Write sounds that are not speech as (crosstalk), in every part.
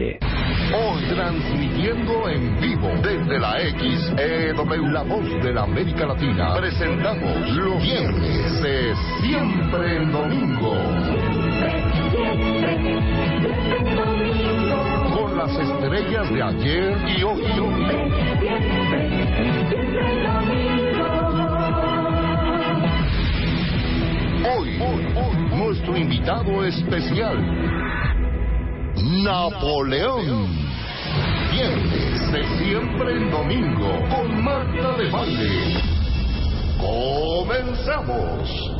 Hoy transmitiendo en vivo desde la XEW, la voz de la América Latina, presentamos los viernes Siempre en Domingo. Con las estrellas de ayer y hoy. Hoy, hoy, hoy, nuestro invitado especial. Napoleón. Viernes de siempre en domingo con Marta de Valle. Comenzamos.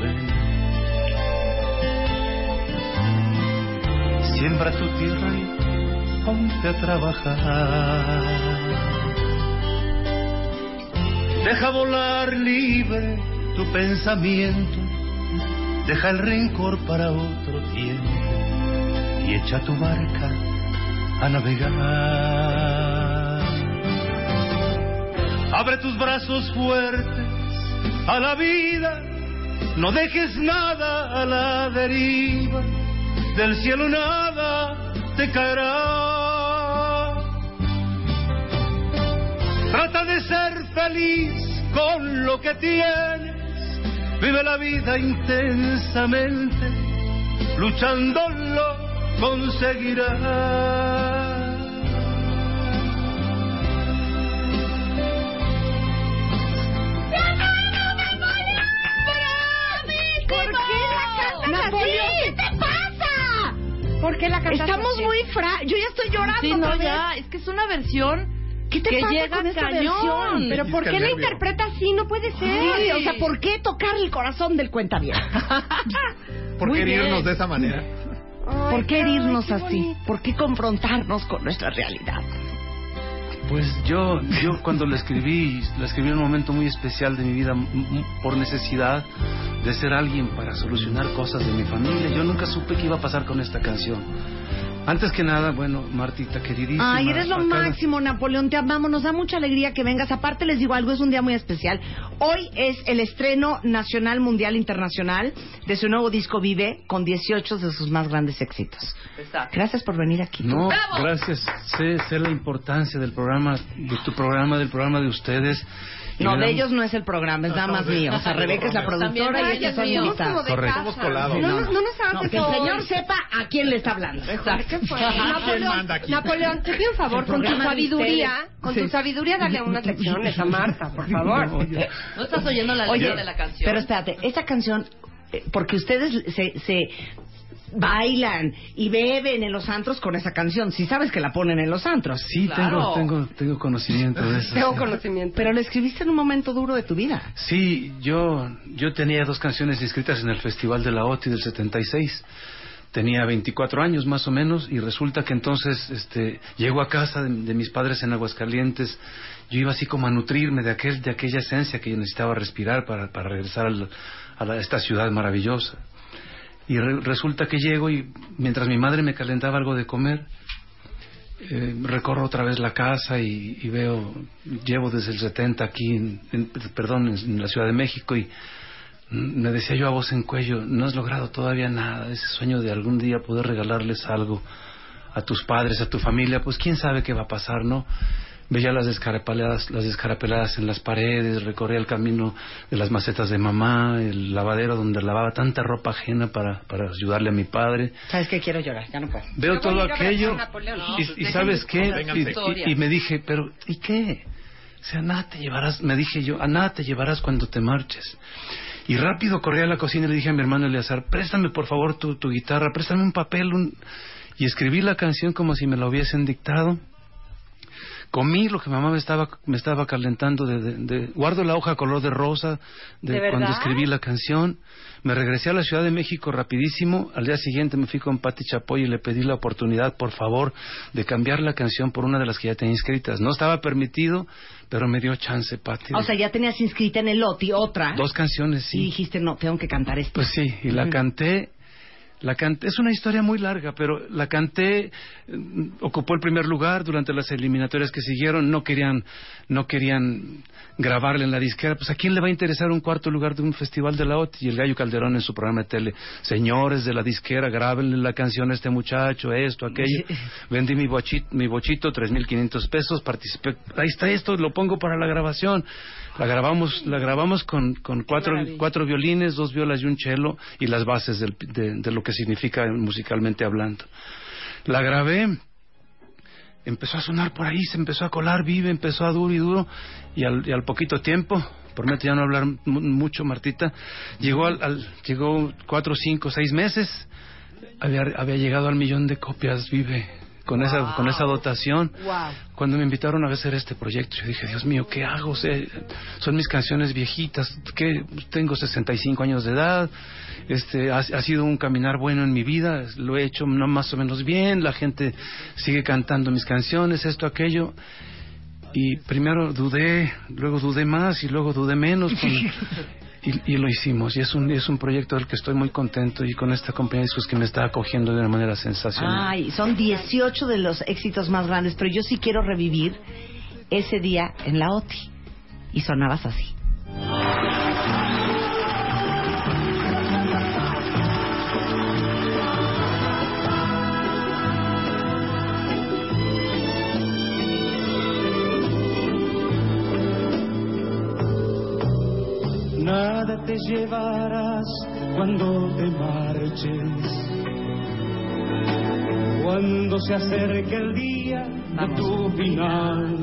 venas. Siembra tu tierra y ponte a trabajar. Deja volar libre tu pensamiento. Deja el rencor para otro tiempo y echa tu barca a navegar. Abre tus brazos fuertes a la vida, no dejes nada a la deriva, del cielo nada te caerá. Trata de ser feliz con lo que tienes, vive la vida intensamente, luchando lo conseguirás. ¿Por qué la cantas Estamos así? muy fra... Yo ya estoy llorando Sí, otra no, vez. ya, es que es una versión ¿Qué te que pasa llega con esta cañón. versión? Pero ¿por qué la interpreta así? No puede ser. Sí, o sea, ¿por qué tocar el corazón del cuenta bien? (laughs) ¿Por qué herirnos de esa manera? ¿Por qué herirnos qué así? bonito. ¿Por qué confrontarnos con nuestra realidad? Pues yo, yo cuando la escribí, la escribí en un momento muy especial de mi vida, por necesidad de ser alguien para solucionar cosas de mi familia. Yo nunca supe qué iba a pasar con esta canción. Antes que nada, bueno, Martita, queridísima. Ay, eres lo acá- máximo, Napoleón. Te amamos. Nos da mucha alegría que vengas. Aparte, les digo algo, es un día muy especial. Hoy es el estreno nacional, mundial, internacional de su nuevo disco Vive, con 18 de sus más grandes éxitos. Exacto. Gracias por venir aquí. No, gracias. Sé, sé la importancia del programa, de tu programa, del programa de ustedes. No, de ellos no es el programa, es nada más mío. O sea, Rebeca es la productora y ellos son invitados. Correcto. Somos colados. No, nos- no nos hagas No, que el señor sepa a quién le está hablando. Exacto. ¿Qué fue? ¿Quién Napoleón, te pido un favor, con tu sabiduría, con tu sabiduría, dale unas lecciones a Marta, por (laughs) favor. No estás oyendo la letra de la canción. pero espérate, esta canción eh, porque ustedes se, se bailan y beben en los antros con esa canción. Si sabes que la ponen en los antros. Sí, tengo, tengo, tengo conocimiento de eso. Tengo sí. conocimiento. Pero lo escribiste en un momento duro de tu vida. Sí, yo, yo tenía dos canciones inscritas en el Festival de la OTI del 76. Tenía 24 años más o menos y resulta que entonces este, llego a casa de, de mis padres en Aguascalientes. Yo iba así como a nutrirme de, aquel, de aquella esencia que yo necesitaba respirar para, para regresar al- a, la- esta ciudad maravillosa. Y re- resulta que llego y mientras mi madre me calentaba algo de comer, eh, recorro otra vez la casa y, veo, llevo desde el 70 aquí, en, en- perdón, en la Ciudad de México y me decía yo a voz en cuello, no has logrado todavía nada, ese sueño de algún día poder regalarles algo a tus padres, a tu familia, pues quién sabe qué va a pasar, ¿no? Veía las descarapeladas, las descarapeladas en las paredes, recorría el camino de las macetas de mamá, el lavadero donde lavaba tanta ropa ajena para, para ayudarle a mi padre. ¿Sabes qué? Quiero llorar, ya no puedo. Veo todo aquello. No, y, pues sabes qué cosas, y, historias. y- y me dije pero ¿y qué? o sea nada te llevarás me dije yo a nada te llevarás cuando te marches y rápido corrí a la cocina y le dije a mi hermano Eleazar préstame por favor tu, tu guitarra préstame un papel un... y escribí la canción como si me la hubiesen dictado comí lo que mamá me estaba me estaba calentando de, de- de- guardo la hoja color de rosa de, ¿De cuando escribí la canción me regresé a la Ciudad de México rapidísimo al día siguiente me fui con Patti Chapoy y le pedí la oportunidad por favor de cambiar la canción por una de las que ya tenía inscritas no estaba permitido pero me dio chance Patti O sea, ya tenías inscrita en el OTI otra. dos canciones sí Y dijiste, no, tengo que cantar esto. pues sí, y la canté. La canté, es una historia muy larga, pero la canté, mm, ocupó el primer lugar durante las eliminatorias que siguieron, no querían, no querían grabarla en la disquera, pues a quién le va a interesar un cuarto lugar de un festival de la OTI y el Gallo Calderón en su programa de tele, señores de la disquera, grábenle la canción a este muchacho, esto, aquello, (laughs) vendí mi bochito, mi bochito, tres mil quinientos pesos, participé, ahí está esto, lo pongo para la grabación, la grabamos, la grabamos con, con cuatro, cuatro violines, dos violas y un cello y las bases del- de, de lo que significa musicalmente hablando. La grabé, empezó a sonar por ahí, se empezó a colar, vive, empezó a duro y duro y al, y al poquito tiempo, prometo ya no hablar mu- mucho, Martita, llegó al, al- llegó cuatro, cinco, seis meses, había, había llegado al millón de copias, vive. Con esa, con esa dotación, cuando me invitaron a hacer este proyecto, yo dije, Dios mío, ¿qué hago? O sea, son mis canciones viejitas, que tengo 65 años de edad, este, ha, ha sido un caminar bueno en mi vida, lo he hecho no más o menos bien, la gente sigue cantando mis canciones, esto, aquello. Y primero dudé, luego dudé más y luego dudé menos. con- (laughs) y, lo hicimos. Y es un, es un proyecto del que estoy muy contento y con esta compañía de discos que me está acogiendo de una manera sensacional. Ay, son 18 de los éxitos más grandes, pero yo sí quiero revivir ese día en la OTI. Y sonabas así. Te llevarás cuando te marches. Cuando se acerque el día de tu final.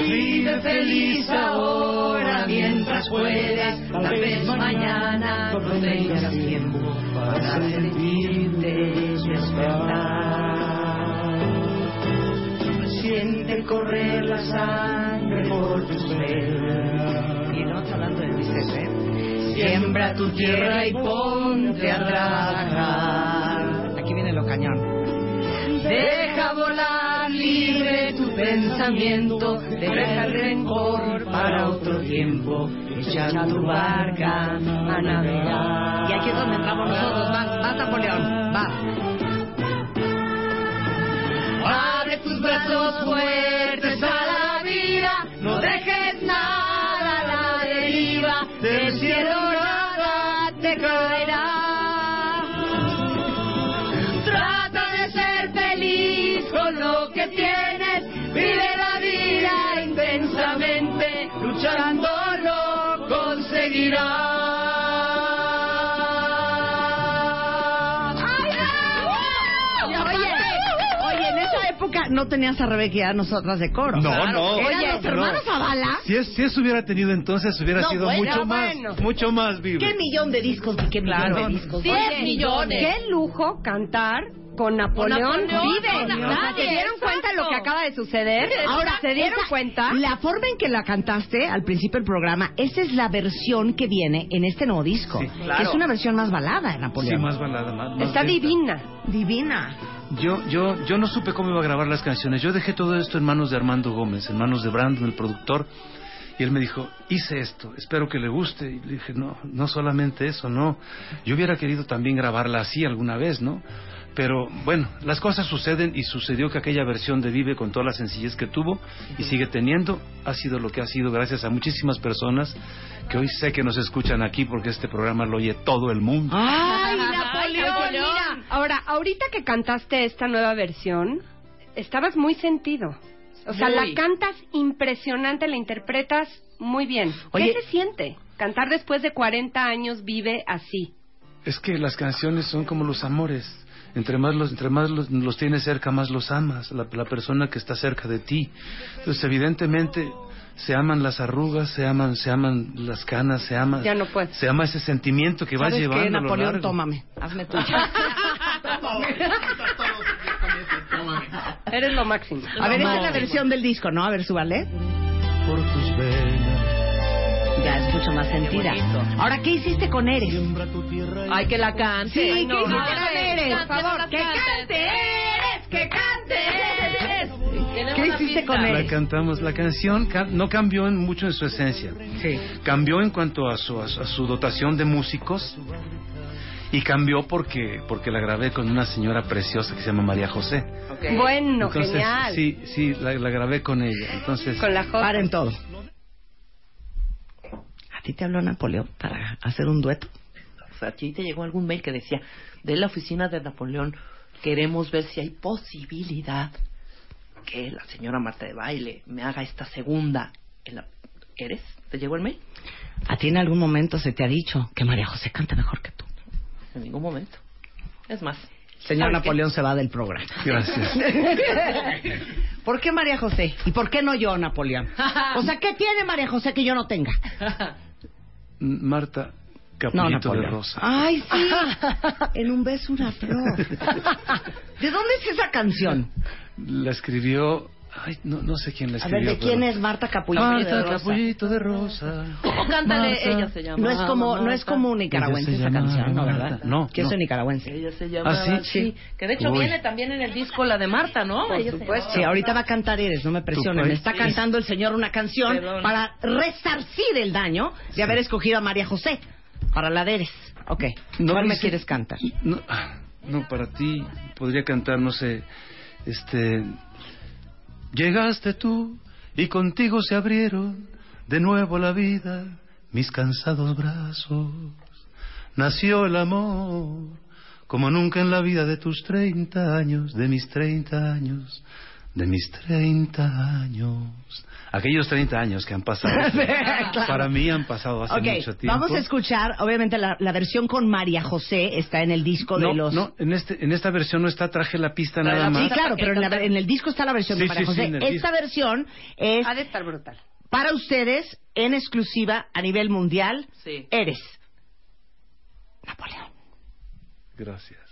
Vive feliz ahora mientras puedas. Tal vez mañana no tengas tiempo para sentirte despertar. Siente correr la sangre por tus venas. Siembra tu tierra y ponte a trabajar. Aquí viene lo cañón. Deja volar libre tu pensamiento, deja el rencor para otro tiempo, echa tu barca a navegar. Y aquí es donde entramos nosotros. Vas, vas Napoleón, vas. Abre tus brazos fuertes no tenías a Rebeca y a nosotras de coro. No, Claro. no. ¿Eran Oye, los no. hermanos Zavala? Si, es- si eso hubiera tenido entonces, hubiera No, sido bueno, mucho bueno. más, mucho más vivo. ¿Qué millón de discos qué millón Claro. de discos? Diez Oye, millones. Qué lujo cantar con Napoleón, Napoleón, Vive. con O sea, ¿Se dieron exacto. cuenta de lo que acaba de suceder? Ahora, ¿se dieron esa- cuenta? La forma en que la cantaste al principio del programa, esa es la versión que viene en este nuevo disco. Sí, que claro. es una versión más balada de Sí, Napoleón. más balada, más, más Está lenta. divina. Divina. Yo, yo, yo no supe cómo iba a grabar las canciones. Yo dejé todo esto en manos de Armando Gómez, en manos de Brandon, el productor. Y él me dijo, hice esto, espero que le guste. Y le dije, no, no solamente eso, no. Yo hubiera querido también grabarla así alguna vez, ¿no? Pero bueno, las cosas suceden y sucedió que aquella versión de Vive con toda la sencillez que tuvo y sigue teniendo ha sido lo que ha sido gracias a muchísimas personas que hoy sé que nos escuchan aquí porque este programa lo oye todo el mundo. ¡Ay, (laughs) Napoleón, mira. Ahora, ahorita que cantaste esta nueva versión, estabas muy sentido. O sea, Muy. la cantas impresionante, la interpretas muy bien. Oye- ¿Qué se siente? Cantar después de 40 años vive así. Es que las canciones son como los amores. Entre más los, entre más los, los tienes cerca, más los amas. La, la persona que está cerca de ti. Entonces, evidentemente, se aman las arrugas, se aman, se aman las canas, se ama, Ya no puedes. se ama ese sentimiento que vas ¿Sabes llevando. qué, a lo Napoleón? largo. Tómame. Hazme tuya. (laughs) Eres lo máximo. A ver, esta es la versión del disco, ¿no? A ver, súbale. Por tus venas, mucho más sentida. Ahora, ¿qué hiciste con Eres? Ay, que la cante. Sí, Ay, ¿qué hiciste con Eres? cante, Por favor, no que cante Eres, que cante Eres. ¿Qué hiciste con La Eres? cantamos. La canción ca- no cambió en mucho en su esencia. Sí. Cambió en cuanto a su, a su- a su dotación de músicos y cambió porque, porque la grabé con una señora preciosa que se llama María José. Bueno, Entonces, genial. Sí, sí, la, la grabé con ella. Entonces, Con la J. Paren todo. ¿A ti te habló Napoleón para hacer un dueto? O sea, a ti te llegó algún mail que decía, de la oficina de Napoleón, queremos ver si hay posibilidad que la señora Marta de Baile me haga esta segunda. en la- ¿Eres? ¿Te llegó el mail? ¿A ti en algún momento se te ha dicho que María José canta mejor que tú? En ningún momento. Es más. Señor. Napoleón se va del programa. gracias. (laughs) ¿Por qué María José? ¿Y por qué no yo, Napoleón? (laughs) O sea, ¿qué tiene María José que yo no tenga? (laughs) Marta, No, Capullito de. Rosa. Ay, sí. (laughs) en un beso una flor. (laughs) ¿De dónde es esa canción? La escribió, ay, no, no sé quién la A ver, escribió. ¿de quién pero- es Marta Capullito Marta de Rosa? Capullito de Rosa. (laughs) O cántale, Marta. ella se llama. No es como, no es como nicaragüense esa llama canción, ¿no, verdad? No, Que no. soy nicaragüense. Ella se llama. ¿Ah, sí? sí. Que de hecho Uy. viene también en el disco la de Marta, ¿no? Por supuesto. Sí, ahorita va a cantar Eres, no me presionen. Está Sí. cantando el señor una canción Perdón. para resarcir el daño de haber escogido a María José para la de Eres. Ok, No ¿cuál me dice- quieres cantar? No, no, para ti podría cantar, no sé, este... Llegaste tú y contigo se abrieron de nuevo la vida mis cansados brazos. Nació el amor como nunca en la vida de tus treinta años, de mis treinta años, de mis treinta años. Aquellos treinta años que han pasado, (laughs) Claro. para mí han pasado hace Ok, mucho tiempo. vamos a escuchar, obviamente la, la versión con María José está en el disco no, de los... No, en, este, en esta versión no está, traje la pista nada la más. Sí, claro, pero en, la- en el disco está la versión de Sí, María sí, sí, José. el Esta disco. versión es Ha de estar brutal. para ustedes en exclusiva a nivel mundial. Sí. Eres. Napoleón. Gracias.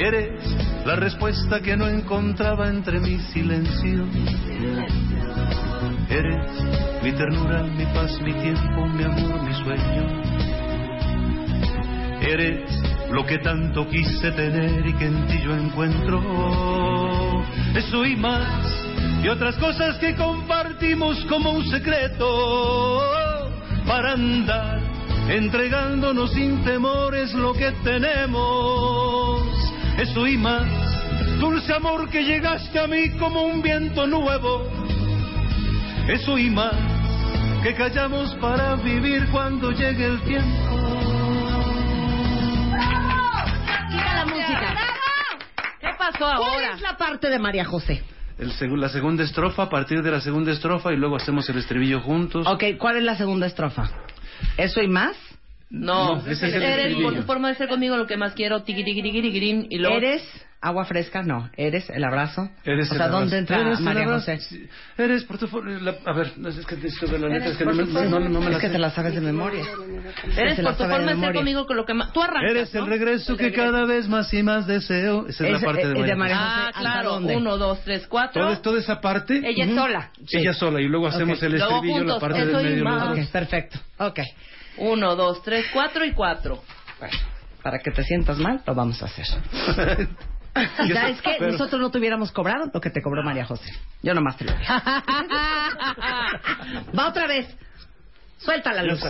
Eres la respuesta que no encontraba entre mi silencio. Eres mi ternura, mi paz, mi tiempo, mi amor, mi sueño. Eres lo que tanto quise tener y que en ti yo encuentro. Eso y más, y otras cosas que compartimos como un secreto para andar entregándonos sin temores lo que tenemos. Eso y más, dulce amor que llegaste a mí como un viento nuevo. Eso y más, que callamos para vivir cuando llegue el tiempo. Quita la música. ¿Qué pasó ¿Cuál ahora? es la parte de María José? El la segunda estrofa, a partir de la segunda estrofa, y luego hacemos el estribillo juntos. Ok, ¿cuál es la segunda estrofa? ¿Eso y más? No, No, ese es el eres por tu forma de ser conmigo lo que más quiero, tiqui tiqui tiqui tiquirín, y luego ¿Eres agua fresca? No. ¿Eres el abrazo? Eres o el sea, abrazo. ¿dónde entra Eres el María. José? Eres por tu for- la- A ver, no, es que esto de la neta es que no me, forma- no, no me es la que sé. te la sabes de memoria. eres por tu forma de ser conmigo con lo que más tú arrancas, Eres el ¿no? regreso que cada vez más y más deseo. Esa es, Es- la parte es de de María. María José. Ah, ¿hasta claro, uno, dos, tres, cuatro. Toda, toda esa parte. Ella es sola. Ella sola, y luego hacemos el estribillo, la parte del medio. Ok, perfecto. Ok. Uno, dos, tres, cuatro y cuatro. Bueno, para que te sientas mal, lo vamos a hacer. (laughs) ¿Sabes qué? Pero- Nosotros no te hubiéramos cobrado lo que te cobró María José. Yo nomás te lo digo. (laughs) Va otra vez. Suéltala, Luz.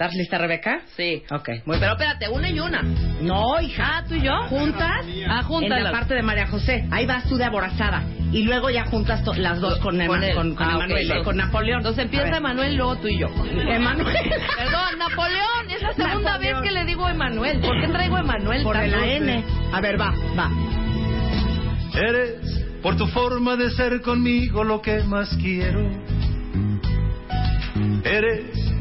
¿Estás lista, Rebeca? Sí. Ok, Muy bien. pero espérate, una y una. No, hija. Ah, tú y yo. ¿Juntas? Ah, En júntalas. la parte de María José. Ahí vas tú de aborazada. Y luego ya juntas las dos con, Ema- con, con Ah, Emanuel, con Napoleón. Entonces empieza. Emanuel, luego tú y yo. Emanuel. Perdón, Napoleón. Es la segunda Napoleón. vez que le digo Emanuel. ¿Por qué traigo Emanuel? Por la N. A ver, va, va. Eres por tu forma de ser conmigo lo que más quiero. Eres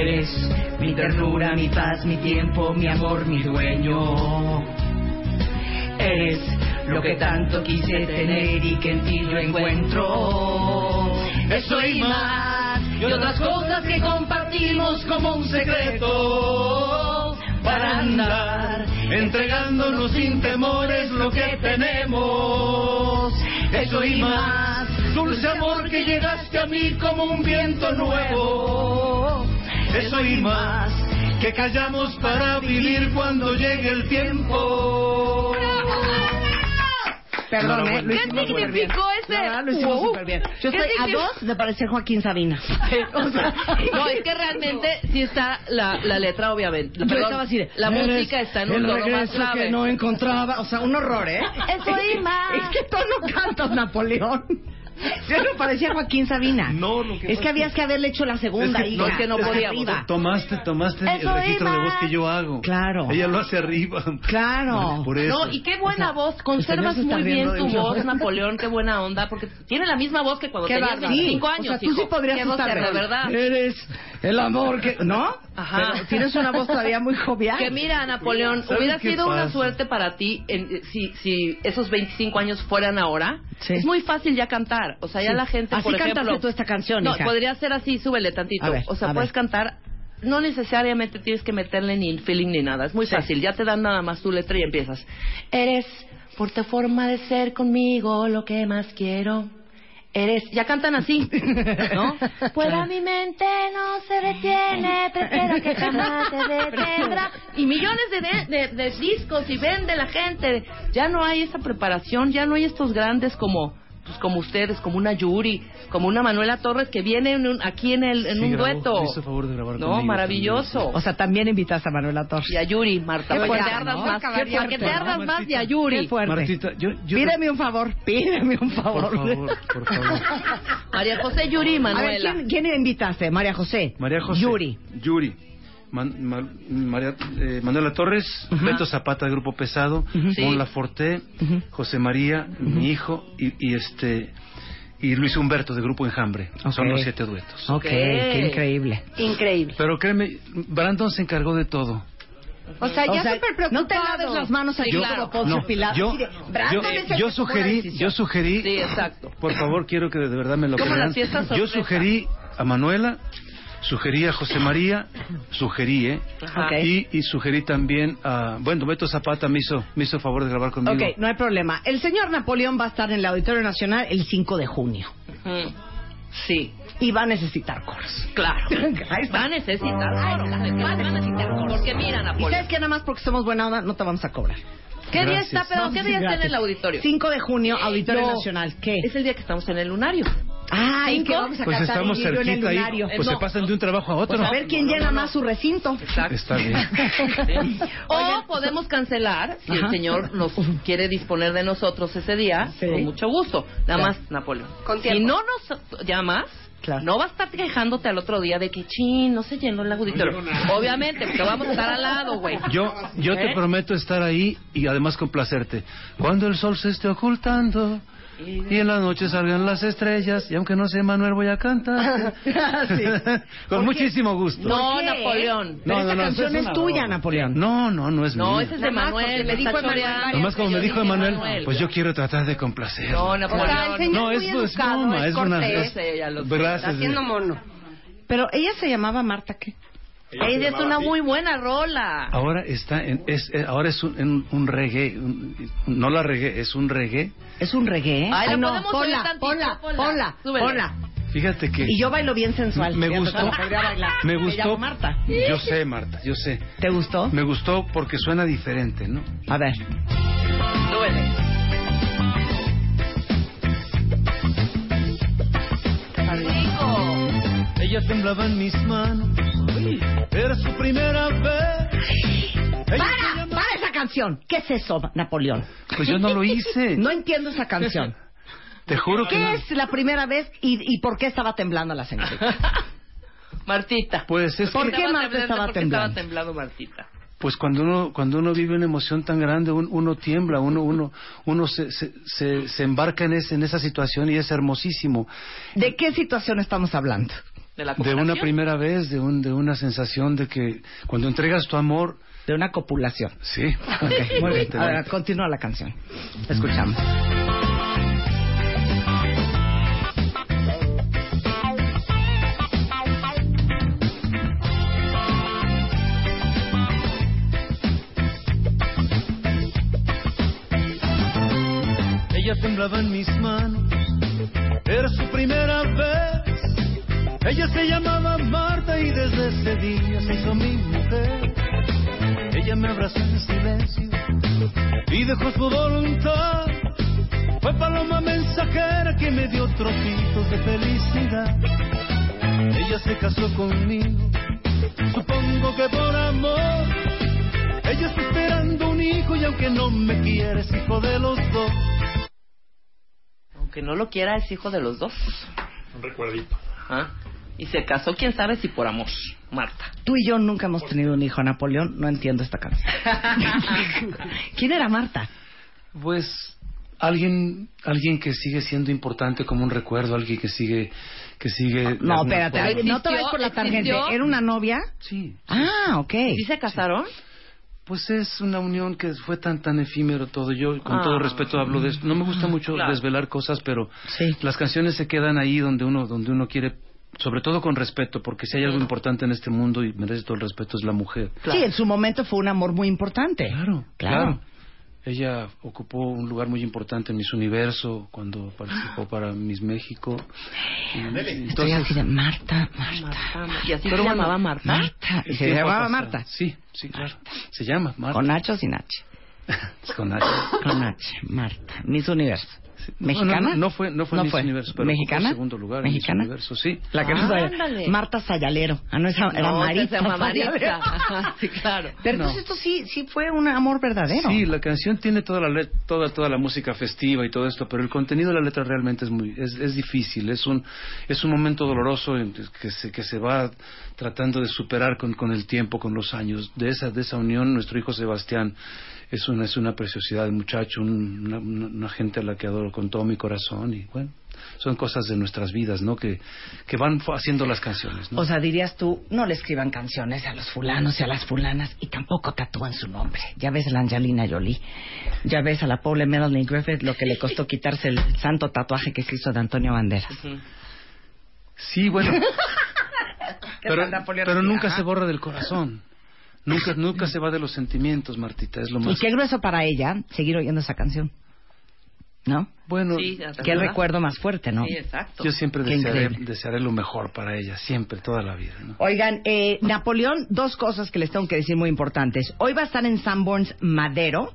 Eres mi ternura, mi paz, mi tiempo, mi amor, mi dueño. Eres lo que tanto quise tener y que en ti yo encuentro. Eso y más, y otras cosas que compartimos como un secreto. Para andar entregándonos sin temores lo que tenemos. Eso y más, dulce amor que llegaste a mí como un viento nuevo. Eso y más, que callamos para vivir cuando llegue el tiempo. Perdón, ¿eh? Lo ¿Qué significó ese La verdad, lo hicimos wow? súper bien. Yo ¿Qué estoy a significó? dos de parecer Joaquín Sabina. (laughs) O sea, no, es que realmente sí está la, la letra, obviamente. Yo Perdón, estaba así de, La "Eres música está en un tono más grave. que no encontraba. O sea, un horror, ¿eh? Eso y más. ¿En qué tono cantas, Napoleón? (laughs) Yo no parecía Joaquín Sabina. No, lo que Es que habías que haberle hecho la segunda, Es que- hija. no, es que no podíamos. arriba. Tomaste, tomaste Eso el registro iba. de voz que yo hago. Claro. Ella lo hace arriba. Claro. Por eso. No, y qué buena voz. Conservas muy bien tu voz, Napoleón. Qué buena onda. Porque tiene la misma voz que cuando Qué tenías bárbaro. 25 Sí, años. O sea, tú hijo. sí podrías estar de verdad. Eres el amor que... ¿No? Ajá. Pero tienes una voz todavía muy jovial. Que mira, Napoleón, ¿Sabes hubiera sido una pasa? suerte para ti en- si, si esos 25 años fueran ahora. Sí. Es muy fácil ya cantar. O sea, ya Sí. la gente, Así por ejemplo... tú esta canción, No, hija. podría ser así, súbele tantito. A ver, o sea, a puedes ver. cantar... No necesariamente tienes que meterle ni feeling ni nada. Es muy Sí. fácil. Ya te dan nada más tu letra y empiezas. Eres, por tu forma de ser conmigo, lo que más quiero. Eres, ya cantan así, (laughs) ¿no? Pues mi mente no se detiene, prefiero que jamás se detendrá. Y millones de, de, de- de discos y vende la gente. Ya no hay esa preparación, ya no hay estos grandes como pues como ustedes, como una Yuri, como una Manuela Torres que viene en un- aquí en, el, en Sí, un grabó, dueto. me hizo favor de grabar No, conmigo maravilloso. O sea, también invitas a Manuela Torres. Y a Yuri, Marta, Qué para que te fuerte, ardas ¿no? más. Para que te fuerte, ardas ¿no, más de a Yuri. Qué fuerte. Martita, yo, yo Pídeme un favor, pídeme un favor. Por favor, por favor. (laughs) María José, Yuri y A ver, Manuela. ¿quién, quién invitaste? María José. María José. Yuri. Yuri. Man- Ma- María, eh, Manuela Torres, Beto Zapata, de Grupo Pesado, Sí. Mon Laforte, José María, mi hijo, y, y este y Luis Humberto, de Grupo Enjambre. Son los siete duetos. Ok, qué increíble. Increíble. Pero créeme, Brandon se encargó de todo. O sea, ya súper preocupado. No te laves las manos ahí Yo- como Poncio no, Pilato. yo- sugerí, yo sugerí, Sí, exacto. por favor, quiero que de verdad me lo Como crean. Yo sugerí a Manuela, sugerí a José María, sugerí, ¿eh? Y, y sugerí también a, bueno, Beto Zapata me hizo, me hizo favor de grabar conmigo. Ok, no hay problema. El señor Napoleón va a estar en el Auditorio Nacional el 5 de junio. Sí, Y va a necesitar coros. claro. (laughs) Ahí está. Va a necesitar coro. Va a necesitar coro. Porque mira, Y Napoleón. sabes que nada más porque somos buena onda no te vamos a cobrar. ¿Qué día Gracias. está, pero qué día está en el auditorio? 5 de junio, Auditorio No. Nacional. ¿Qué? Es el día que estamos en el lunario. Ay, ¿Cinco? que vamos a Pues cantar estamos el libro en el cerquita ahí, lunario. pues No. se pasan de un trabajo a otro. Pues a ver quién llena más su recinto. Exacto. Está bien. (laughs) O podemos cancelar si el Ajá. señor nos quiere disponer de nosotros ese día, Sí. con mucho gusto. Nada Claro. más, Napoleón. Con si no nos llamas, Claro. no va a estar quejándote al otro día de que, chin, no se llenó el auditorio. Obviamente, porque vamos a estar al lado, güey. Yo, yo te ¿Eh? prometo estar ahí y además complacerte. Cuando el sol se esté ocultando y en la noche salgan las estrellas y aunque no sé Manuel voy a cantar. (laughs) Sí. (laughs) Con muchísimo gusto. No. Napoleón. No, esta no, no, canción eso es es tuya. Napoleón. No, no, no es No, mío. ese es de Manuel. me dijo Emanuel. Nomás como me dijo Emanuel, pues yo quiero tratar de complacer. No, O sea, el Napoleón. señor No, es es, muy es educado, broma, es es una... sé. Gracias. Está haciendo mono. Pero ella se llamaba Marta, ¿qué? Ella es una muy buena rola. Ahora está en, es, eh, ahora es un, en un reggae, un- no la reggae, es un reggae. Es un reggae. Ay, ¿la no, podemos ponla, tantito? ponla, Ponla. ponla. Fíjate que Y yo bailo bien sensual. me gustó, me gustó, llamo Marta. Yo sé, Marta, yo sé. ¿Te gustó? Me gustó porque suena diferente, ¿no? A ver. Súbele. Rico. Ella temblaba en mis manos, era su primera vez. ¡Para! ¡Para esa canción! ¿Qué es eso, Napoleón? Pues yo no lo hice. (laughs) No entiendo esa canción. (laughs) Te juro que ¿Qué no. es la primera vez y, y por qué estaba temblando la señorita? (laughs) Martita. Pues es ¿Por que, qué Marta estaba ¿Por qué temblando? estaba temblando Martita? pues cuando uno cuando uno vive una emoción tan grande, un- uno tiembla, uno uno uno se, se, se, se embarca en ese, en esa situación y es hermosísimo. ¿De qué situación estamos hablando? De la De una primera vez, de un de una sensación de que cuando entregas tu amor, De una copulación. sí. Ok, (laughs) muy bien. Ahora, continúa la canción. Escuchamos. Ella temblaba en mis manos, era su primera vez. Ella se llamaba Marta y desde ese día se hizo mi mujer. Ella me abrazó en silencio y dejó su voluntad. Fue paloma mensajera que me dio trocitos de felicidad. Ella se casó conmigo, supongo que por amor. Ella está esperando un hijo y aunque no me quiere es hijo de los dos. Aunque no lo quiera, es hijo de los dos. Un recuerdito. Ajá. Y se casó, quién sabe si por amor, Marta. Tú y yo nunca hemos tenido un hijo, Napoleón. No entiendo esta canción. (laughs) ¿Quién era Marta? Pues alguien alguien que sigue siendo importante como un recuerdo, alguien que sigue que sigue de No, espérate. forma- No te vayas por la tangente. ¿Era una novia? Sí. Ah, ok. ¿Sí se casaron? Pues es una unión que fue tan tan efímero todo. Yo con Ah. todo respeto hablo de esto. No me gusta mucho Claro. desvelar cosas, pero Sí. las canciones se quedan ahí donde uno donde uno quiere sobre todo con respeto, porque si hay algo importante en este mundo y merece todo el respeto es la mujer. Sí, en su momento fue un amor muy importante. Claro, Claro. claro. Ella ocupó un lugar muy importante en Miss Universo cuando participó para Miss México. Y- Estoy así de Marta, Marta. Marta. ¿Y así Pero se bueno, llamaba Marta? Marta. el Se llamaba. Marta. Sí, sí, claro. Se llama Marta. Con Nacho o sin H. (laughs) Con H. Con H. Marta. Miss Universo. Sí. ¿Mexicana? No, no, no fue, no fue Miss Universo, pero ¿Mexicana? ocupó segundo lugar en Miss ¿Mexicana? Universo, sí. La que no Ah. Marta Sayalero. Ah, no, esa era No. Sayalero. Ajá, (laughs) sí, claro. Pero No. entonces esto sí, sí fue un amor verdadero. Sí, la canción tiene toda la toda toda la música festiva y todo esto, pero el contenido de la letra realmente es muy es, es difícil, es un es un momento doloroso en que se que se va tratando de superar con, con el tiempo, con los años. De esa de esa unión nuestro hijo Sebastián es una, es una preciosidad de muchacho, un- una, gente a la que adoro con todo mi corazón y bueno, son cosas de nuestras vidas, ¿no? Que, que van haciendo las canciones, ¿no? O sea, dirías tú, no le escriban canciones a los fulanos y a las fulanas y tampoco tatúan su nombre. Ya ves a la Angelina Jolie, ya ves a la pobre Melanie Griffith lo que le costó quitarse el santo tatuaje que se hizo de Antonio Banderas. Sí, bueno. (laughs) pero nunca se borra del corazón. Nunca, nunca se va de los sentimientos, Martita, es lo Y más... qué grueso para ella seguir oyendo esa canción. ¿No? Bueno, Sí, Qué recuerdo más fuerte, ¿no? Sí, exacto. yo siempre desearé, desearé lo mejor para ella, siempre, toda la vida, ¿no? Oigan, eh, Napoleón, dos cosas que les tengo que decir muy importantes. Hoy va a estar en Sanborns Madero,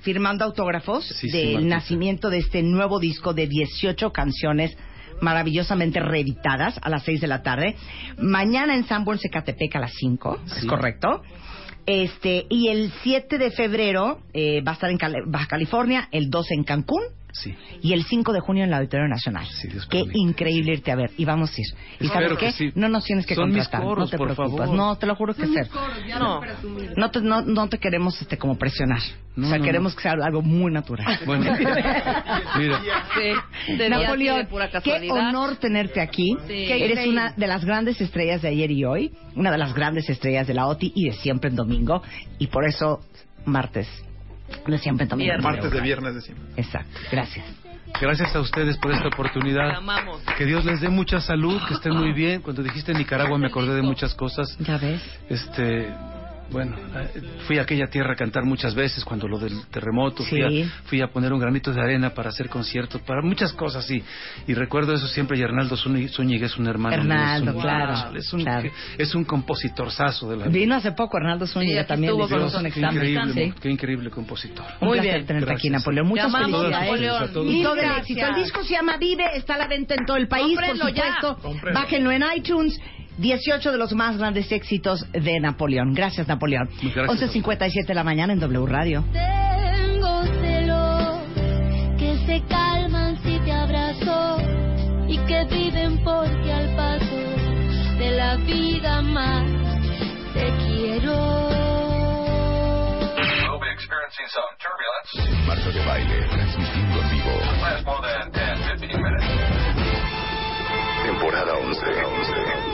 firmando autógrafos Sí, del nacimiento de este nuevo disco de 18 canciones maravillosamente reeditadas a las 6 de la tarde. Mañana en Sanborns Ecatepec a las 5, ¿es correcto? Este, y el 7 de febrero eh, va a estar en Cali- Baja California, el 2 en Cancún Sí. y el 5 de junio en el Auditorio Nacional. Sí, Dios Qué permite. increíble irte a ver. Y vamos a ir. ¿Y Espero sabes que qué? sí. No nos tienes que Son mis contratar. coros, no te por preocupes. favor. No, te lo juro que sí. No. No te, no, no te queremos este, como presionar. No, o sea, no, queremos no. que sea algo muy natural. (laughs) Bueno, (laughs) mira, Sí, de Napoleón, de pura qué honor tenerte aquí. Eres una de las grandes estrellas de ayer y hoy, una de las grandes estrellas de la OTI y de siempre en domingo. Y por eso, martes, de siempre domingo. Viernes. Martes de viernes decimos. Exacto, gracias. gracias a ustedes por esta Te oportunidad. amamos. Que Dios les dé mucha salud, que estén muy bien. Cuando dijiste Nicaragua me acordé de muchas cosas. Ya ves. Este, bueno, eh, fui a aquella tierra a cantar muchas veces cuando lo del terremoto, fui, Sí. a, fui a poner un granito de arena para hacer conciertos, para muchas cosas y, y recuerdo eso siempre y Hernaldo Zúñiga Zúñiga es un hermano. mío, Hernaldo, es un, claro, es un, claro. es un compositorzazo de la vida. Vino hace poco Hernaldo Zúñiga aquí también. estuvo con un nosotros. Qué increíble, Sí. qué increíble compositor. Un Muy placer bien. tenerte aquí. Napoleón. Muchas felicidades. Napoleón. A todos. Y todo el Gracias. éxito. El disco se llama Vive, está a la venta en todo el país, Cómprenlo por supuesto. Bájenlo en iTunes. 18 de los más grandes éxitos de Napoleón. Gracias, Napoleón. 11.57 de la mañana en W Radio. Tengo celos que se calman si te abrazo y que viven porque al paso de la vida más te quiero. Marta de baile, transmitiendo en vivo. Temporada 11. 11.